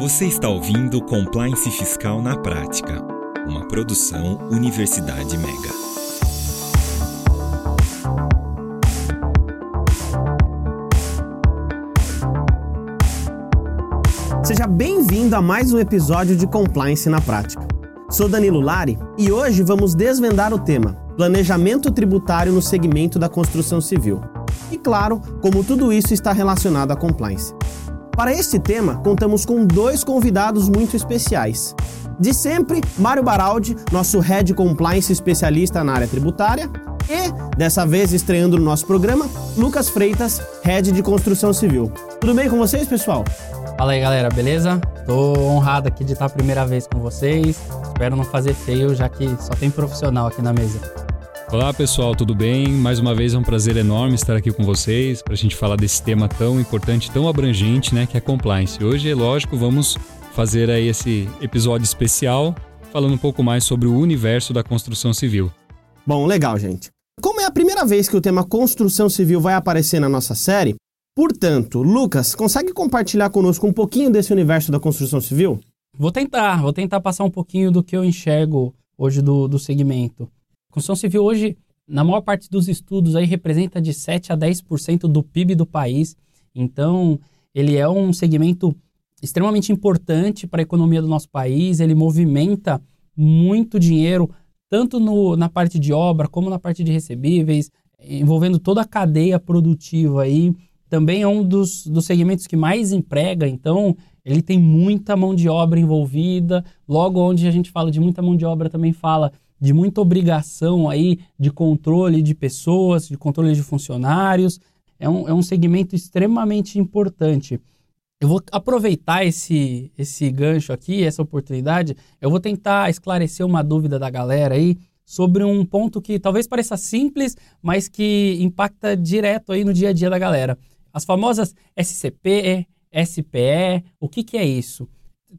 Você está ouvindo Compliance Fiscal na Prática, uma produção Universidade Mega. Seja bem-vindo a mais um episódio de Compliance na Prática. Sou Danilo Lari e hoje vamos desvendar o tema Planejamento Tributário no segmento da construção civil. E claro, como tudo isso está relacionado à compliance. Para este tema, contamos com dois convidados muito especiais. De sempre, Mário Baraldi, nosso Head Compliance especialista na área tributária, e, dessa vez estreando no nosso programa, Lucas Freitas, Head de Construção Civil. Tudo bem com vocês, pessoal? Fala aí, galera, beleza? Tô honrado aqui de estar a primeira vez com vocês. Espero não fazer feio, já que só tem profissional aqui na mesa. Olá pessoal, tudo bem? Mais uma vez é um prazer enorme estar aqui com vocês para a gente falar desse tema tão importante, tão abrangente, né, que é compliance. Hoje, é lógico, vamos fazer aí esse episódio especial falando um pouco mais sobre o universo da construção civil. Bom, legal, gente. Como é a primeira vez que o tema construção civil vai aparecer na nossa série, portanto, Lucas, consegue compartilhar conosco um pouquinho desse universo da construção civil? Vou tentar, vou tentar passar um pouquinho do que eu enxergo hoje do, do segmento. Construção civil hoje, na maior parte dos estudos, aí representa de 7 a 10% do PIB do país. Então, ele é um segmento extremamente importante para a economia do nosso país. Ele movimenta muito dinheiro, tanto no, na parte de obra como na parte de recebíveis, envolvendo toda a cadeia produtiva aí. Também é um dos, dos segmentos que mais emprega, então ele tem muita mão de obra envolvida. Logo, onde a gente fala de muita mão de obra, também fala de muita obrigação aí de controle de pessoas, de controle de funcionários. É um, é um segmento extremamente importante. Eu vou aproveitar esse, esse gancho aqui, essa oportunidade. Eu vou tentar esclarecer uma dúvida da galera aí sobre um ponto que talvez pareça simples, mas que impacta direto aí no dia a dia da galera. As famosas SCP, SPE, o que, que é isso?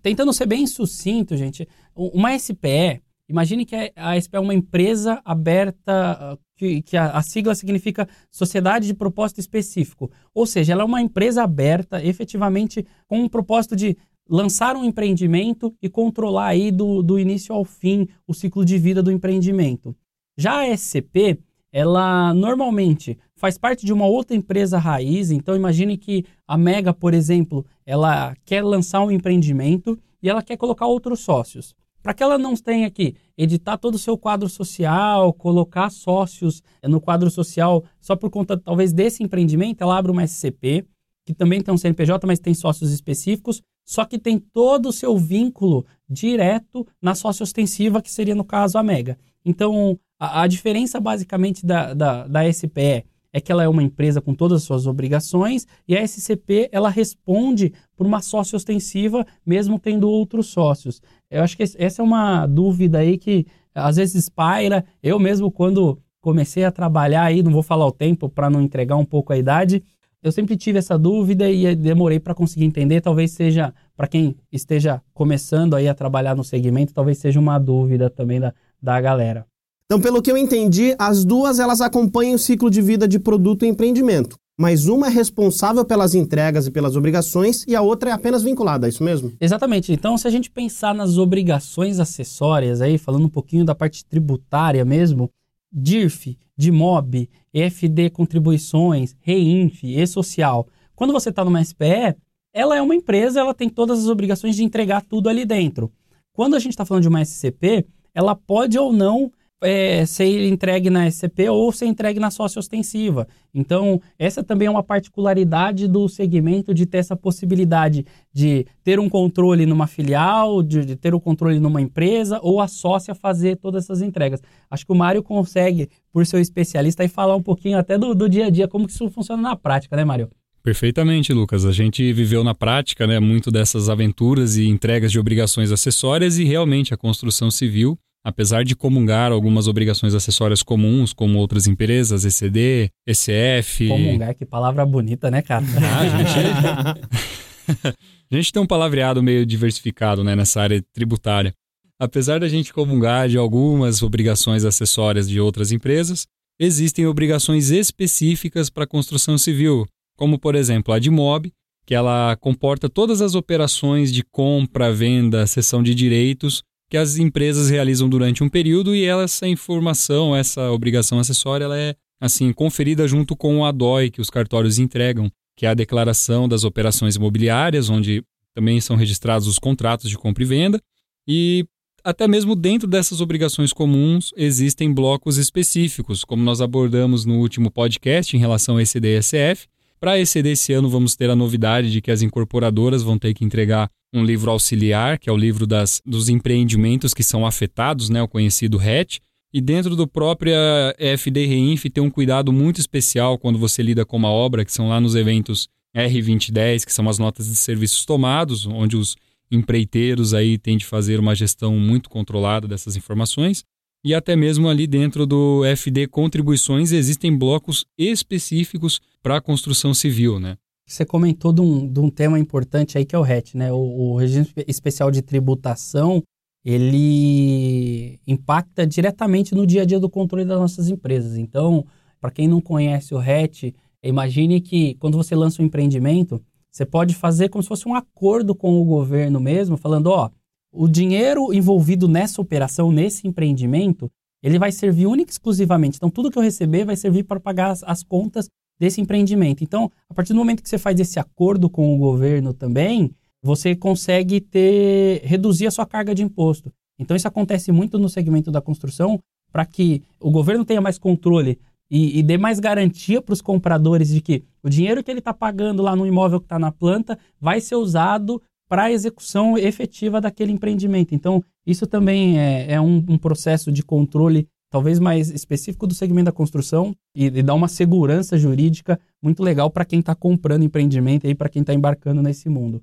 Tentando ser bem sucinto, gente, uma SPE Imagine que a SPE é uma empresa aberta, ah, que, que a, a, sigla significa Sociedade de Propósito Específico. Ou seja, ela é uma empresa aberta, efetivamente, com um propósito de lançar um empreendimento e controlar aí do, do início ao fim o ciclo de vida do empreendimento. Já a SCP, ela normalmente faz parte de uma outra empresa raiz, então imagine que a Mega, por exemplo, ela quer lançar um empreendimento e ela quer colocar outros sócios. Para que ela não tenha que editar todo o seu quadro social, colocar sócios no quadro social só por conta, talvez, desse empreendimento, ela abre uma SCP, que também tem um CNPJ, mas tem sócios específicos, só que tem todo o seu vínculo direto na sócia ostensiva, que seria, no caso, a Mega. Então, a, a diferença, basicamente, da, da, da SPE é que ela é uma empresa com todas as suas obrigações e a SCP ela responde por uma sócia ostensiva, mesmo tendo outros sócios. Eu acho que essa é uma dúvida aí que às vezes paira. Eu mesmo, quando comecei a trabalhar aí, não vou falar o tempo para não entregar um pouco a idade, eu sempre tive essa dúvida e demorei para conseguir entender. Talvez seja, para quem esteja começando aí a trabalhar no segmento, talvez seja uma dúvida também da, da galera. Então, pelo que eu entendi, as duas elas acompanham o ciclo de vida de produto e empreendimento. Mas uma é responsável pelas entregas e pelas obrigações e a outra é apenas vinculada, é isso mesmo? Exatamente. Então, se a gente pensar nas obrigações acessórias aí, falando um pouquinho da parte tributária mesmo, DIRF, DIMOB, EFD contribuições, REINF, E-Social. Quando você está numa SPE, ela é uma empresa, ela tem todas as obrigações de entregar tudo ali dentro. Quando a gente está falando de uma SCP, ela pode ou não é, ser entregue na SCP ou ser entregue na sócia ostensiva. Então, essa também é uma particularidade do segmento de ter essa possibilidade de ter um controle numa filial, de, de ter o um controle numa empresa ou a sócia fazer todas essas entregas. Acho que o Mário consegue, por ser especialista, aí falar um pouquinho até do, do dia a dia, como que isso funciona na prática, né, Mário? Perfeitamente, Lucas. A gente viveu na prática né, muito dessas aventuras e entregas de obrigações acessórias e realmente a construção civil apesar de comungar algumas obrigações acessórias comuns, como outras empresas, ECD, ECF. Comungar, que palavra bonita, né, cara? Ah, a, gente... a gente tem um palavreado meio diversificado né, nessa área tributária. Apesar da gente comungar de algumas obrigações acessórias de outras empresas, existem obrigações específicas para a construção civil, como, por exemplo, a de MOB, que ela comporta todas as operações de compra, venda, cessão de direitos que as empresas realizam durante um período e essa informação, essa obrigação acessória, ela é assim conferida junto com o ADOI que os cartórios entregam, que é a declaração das operações imobiliárias, onde também são registrados os contratos de compra e venda, e até mesmo dentro dessas obrigações comuns existem blocos específicos, como nós abordamos no último podcast em relação a ECD e SF. Para ECD esse ano vamos ter a novidade de que as incorporadoras vão ter que entregar um livro auxiliar, que é o livro das, dos empreendimentos que são afetados, né, o conhecido RET. E dentro do próprio FD Reinf tem um cuidado muito especial quando você lida com uma obra, que são lá nos eventos R2010, que são as notas de serviços tomados, onde os empreiteiros aí têm de fazer uma gestão muito controlada dessas informações. E até mesmo ali dentro do FD Contribuições existem blocos específicos para a construção civil, né? Você comentou de um, de um tema importante aí que é o RET, né? O, o regime especial de tributação, ele impacta diretamente no dia a dia do controle das nossas empresas. Então, para quem não conhece o RET, imagine que quando você lança um empreendimento, você pode fazer como se fosse um acordo com o governo mesmo, falando, ó, o dinheiro envolvido nessa operação, nesse empreendimento, ele vai servir única e exclusivamente. Então, tudo que eu receber vai servir para pagar as, as, contas desse empreendimento. Então, a partir do momento que você faz esse acordo com o governo também, você consegue ter reduzir a sua carga de imposto. Então, isso acontece muito no segmento da construção para que o governo tenha mais controle e, e dê mais garantia para os compradores de que o dinheiro que ele está pagando lá no imóvel que está na planta vai ser usado para a execução efetiva daquele empreendimento. Então, isso também é, é um, um, processo de controle talvez mais específico do segmento da construção e, e dá uma segurança jurídica muito legal para quem está comprando empreendimento e para quem está embarcando nesse mundo.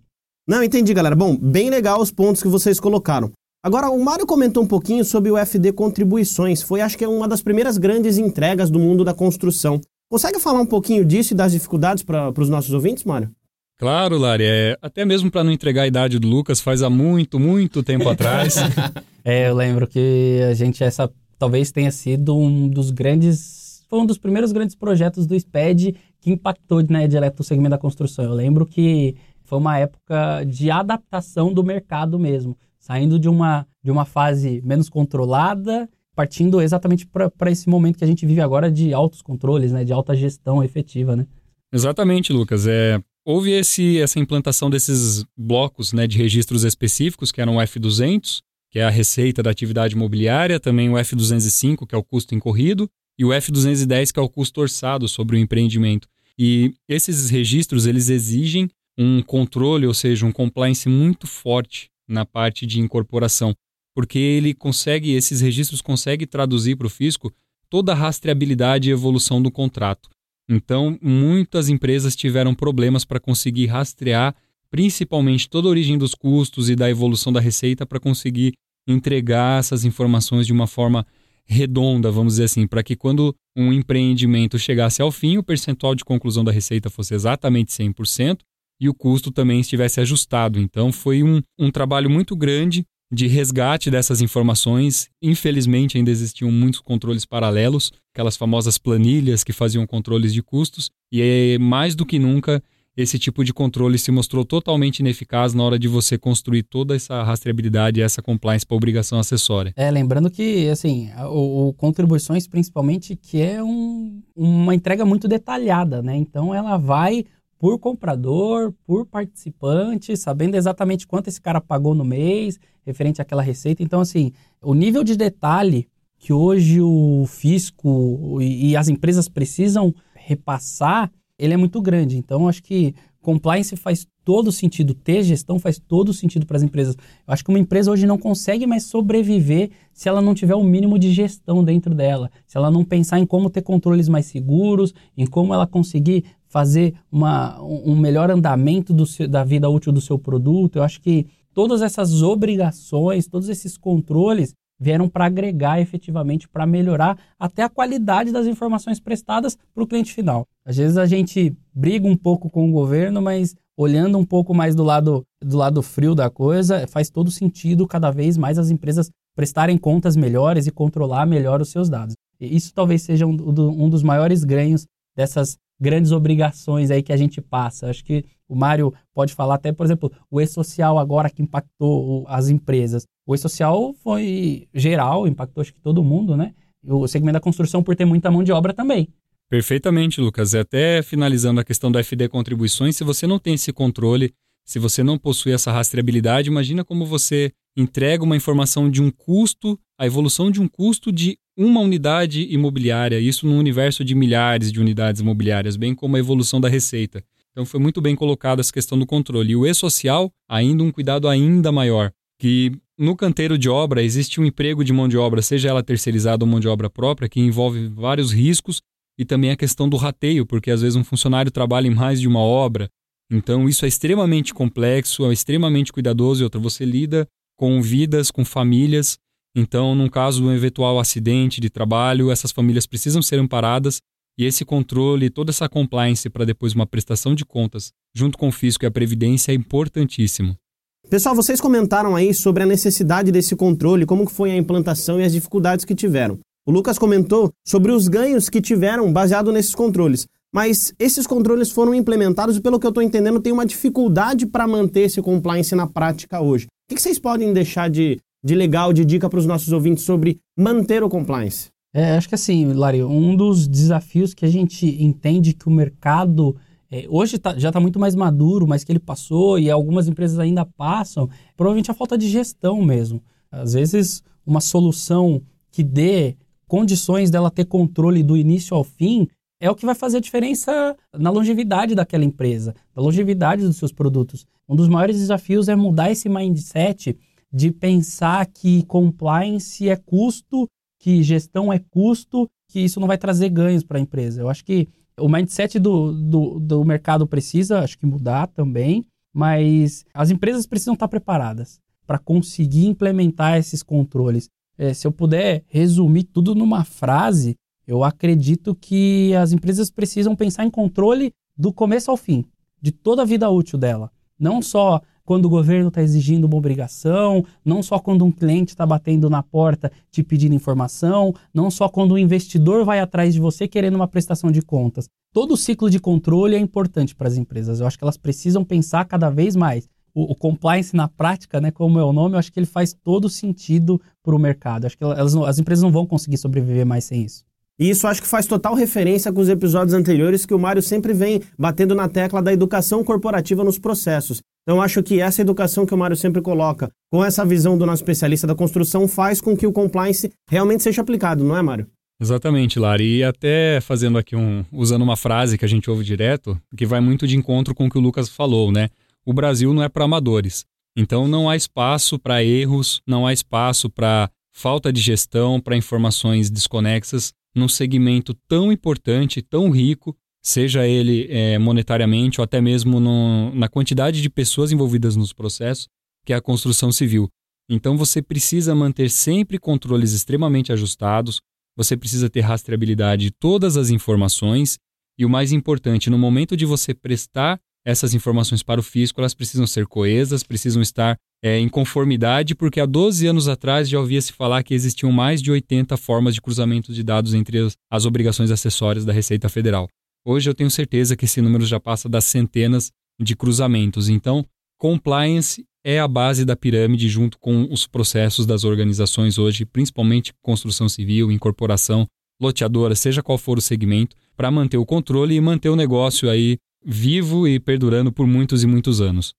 Não, entendi, galera. Bom, bem legal os pontos que vocês colocaram. Agora, o Mário comentou um pouquinho sobre o FD Contribuições. Foi, acho que, é uma das primeiras grandes entregas do mundo da construção. Consegue falar um pouquinho disso e das dificuldades para os nossos ouvintes, Mário? Claro, Lari. É, até mesmo para não entregar a idade do Lucas, faz há muito, muito tempo atrás. é, eu lembro que a gente, essa talvez tenha sido um dos grandes. Foi um dos primeiros grandes projetos do SPED que impactou né, direto o segmento da construção. Eu lembro que foi uma época de adaptação do mercado mesmo saindo de uma, de uma fase menos controlada, partindo exatamente para esse momento que a gente vive agora de altos controles, né, de alta gestão efetiva, né? Exatamente, Lucas. É, houve esse, essa implantação desses blocos né, de registros específicos, que eram o F200, que é a receita da atividade imobiliária, também o F205, que é o custo incorrido, e o F210, que é o custo orçado sobre o empreendimento. E esses registros, eles exigem um controle, ou seja, um compliance muito forte na parte de incorporação, porque ele consegue, esses registros conseguem traduzir para o fisco toda a rastreabilidade e evolução do contrato. Então, muitas empresas tiveram problemas para conseguir rastrear, principalmente toda a origem dos custos e da evolução da receita para conseguir entregar essas informações de uma forma redonda, vamos dizer assim, para que quando um empreendimento chegasse ao fim, o percentual de conclusão da receita fosse exatamente 100% e o custo também estivesse ajustado. Então foi um, um trabalho muito grande de resgate dessas informações. Infelizmente, ainda existiam muitos controles paralelos, aquelas famosas planilhas que faziam controles de custos, e é, mais do que nunca esse tipo de controle se mostrou totalmente ineficaz na hora de você construir toda essa rastreabilidade e essa compliance para obrigação acessória. É, lembrando que, assim, o, o contribuições principalmente, que é um, uma entrega muito detalhada, né? Então, ela vai por comprador, por participante, sabendo exatamente quanto esse cara pagou no mês, referente àquela receita. Então, assim, o nível de detalhe que hoje o fisco e, as empresas precisam repassar, ele é muito grande. Então, acho que compliance faz todo sentido, ter gestão faz todo sentido para as empresas. Eu acho que uma empresa hoje não consegue mais sobreviver se ela não tiver o mínimo de gestão dentro dela, se ela não pensar em como ter controles mais seguros, em como ela conseguir fazer uma, um melhor andamento do da vida útil do seu produto. Eu acho que todas essas obrigações, todos esses controles vieram para agregar efetivamente, para melhorar até a qualidade das informações prestadas para o cliente final. Às vezes a gente briga um pouco com o governo, mas olhando um pouco mais do lado, do lado frio da coisa, faz todo sentido cada vez mais as empresas prestarem contas melhores e controlar melhor os seus dados. Isso talvez seja um, um dos maiores ganhos dessas grandes obrigações aí que a gente passa. Acho que O Mário pode falar até, por exemplo, o e-social agora que impactou as empresas. O e-social foi geral, impactou acho que todo mundo, né? O segmento da construção por ter muita mão de obra também. Perfeitamente, Lucas. Até finalizando a questão do FD Contribuições, se você não tem esse controle, se você não possui essa rastreabilidade, imagina como você entrega uma informação de um custo, a evolução de um custo de uma unidade imobiliária, isso no universo de milhares de unidades imobiliárias, bem como a evolução da receita. Então foi muito bem colocada essa questão do controle. E o e-social, ainda um cuidado ainda maior, que no canteiro de obra existe um emprego de mão de obra, seja ela terceirizada ou mão de obra própria, que envolve vários riscos e também a questão do rateio, porque às vezes um funcionário trabalha em mais de uma obra. Então isso é extremamente complexo, é extremamente cuidadoso e outra, você lida com vidas, com famílias. Então, num caso de um eventual acidente de trabalho, essas famílias precisam ser amparadas e esse controle, toda essa compliance para depois uma prestação de contas, junto com o fisco e a previdência, é importantíssimo. Pessoal, vocês comentaram aí sobre a necessidade desse controle, como foi a implantação e as dificuldades que tiveram. O Lucas comentou sobre os ganhos que tiveram baseado nesses controles. Mas esses controles foram implementados e, pelo que eu estou entendendo, tem uma dificuldade para manter esse compliance na prática hoje. O que vocês podem deixar de, de legal, de dica para os nossos ouvintes sobre manter o compliance? É, acho que assim, Lari, um dos desafios que a gente entende que o mercado é, hoje tá, já está muito mais maduro, mas que ele passou e algumas empresas ainda passam, provavelmente a falta de gestão mesmo. Às vezes, uma solução que dê condições dela ter controle do início ao fim, é o que vai fazer a diferença na longevidade daquela empresa, na longevidade dos seus produtos. Um dos maiores desafios é mudar esse mindset de pensar que compliance é custo, que gestão é custo, que isso não vai trazer ganhos para a empresa. Eu acho que o mindset do, do, do mercado precisa, acho que mudar também, mas as empresas precisam estar preparadas para conseguir implementar esses controles é, se eu puder resumir tudo numa frase, eu acredito que as empresas precisam pensar em controle do começo ao fim, de toda a vida útil dela. Não só quando o governo está exigindo uma obrigação, não só quando um cliente está batendo na porta te pedindo informação, não só quando o investidor vai atrás de você querendo uma prestação de contas. Todo o ciclo de controle é importante para as empresas. Eu acho que elas precisam pensar cada vez mais o, o, compliance na prática, né, como é o nome, eu acho que ele faz todo sentido para o mercado. Acho que elas, as empresas não vão conseguir sobreviver mais sem isso. E isso acho que faz total referência com os episódios anteriores que o Mário sempre vem batendo na tecla da educação corporativa nos processos. Então acho que essa educação que o Mário sempre coloca, com essa visão do nosso especialista da construção, faz com que o compliance realmente seja aplicado, não é, Mário? Exatamente, Lari. E até fazendo aqui um. usando uma frase que a gente ouve direto, que vai muito de encontro com o que o Lucas falou, né? o Brasil não é para amadores. Então não há espaço para erros, não há espaço para falta de gestão, para informações desconexas num segmento tão importante, tão rico, seja ele é, monetariamente ou até mesmo no, na quantidade de pessoas envolvidas nos processos, que é a construção civil. Então você precisa manter sempre controles extremamente ajustados, você precisa ter rastreabilidade de todas as informações e o mais importante, no momento de você prestar essas informações para o fisco elas precisam ser coesas, precisam estar é, em conformidade, porque há 12 anos atrás já ouvia-se falar que existiam mais de 80 formas de cruzamento de dados entre as, as obrigações acessórias da Receita Federal. Hoje eu tenho certeza que esse número já passa das centenas de cruzamentos. Então, compliance é a base da pirâmide junto com os processos das organizações hoje, principalmente construção civil, incorporação, loteadora, seja qual for o segmento, para manter o controle e manter o negócio aí vivo e perdurando por muitos e muitos anos.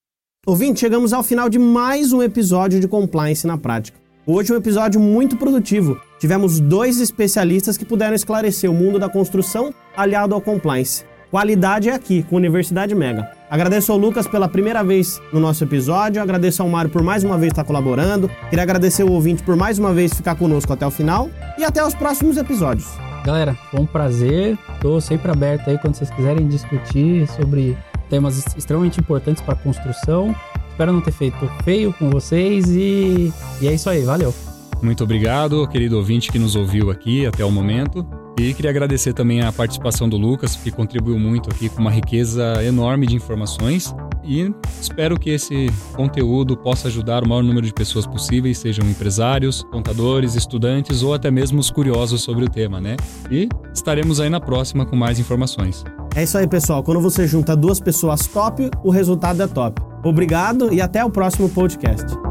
Ouvinte, chegamos ao final de mais um episódio de Compliance na Prática. Hoje um episódio muito produtivo. Tivemos dois especialistas que puderam esclarecer o mundo da construção aliado ao compliance. Qualidade é aqui, com Universidade Mega. Agradeço ao Lucas pela primeira vez no nosso episódio, agradeço ao Mário por mais uma vez estar colaborando, queria agradecer o ouvinte por mais uma vez ficar conosco até o final e até os próximos episódios. Galera, foi um prazer. Tô sempre aberto aí quando vocês quiserem discutir sobre temas extremamente importantes para a construção. Espero não ter feito feio com vocês e, e é isso aí. Valeu. Muito obrigado, querido ouvinte que nos ouviu aqui até o momento. E queria agradecer também a participação do Lucas, que contribuiu muito aqui com uma riqueza enorme de informações. E espero que esse conteúdo possa ajudar o maior número de pessoas possíveis, sejam empresários, contadores, estudantes ou até mesmo os curiosos sobre o tema, né? E estaremos aí na próxima com mais informações. É isso aí, pessoal. Quando você junta duas pessoas top, o resultado é top. Obrigado e até o próximo podcast.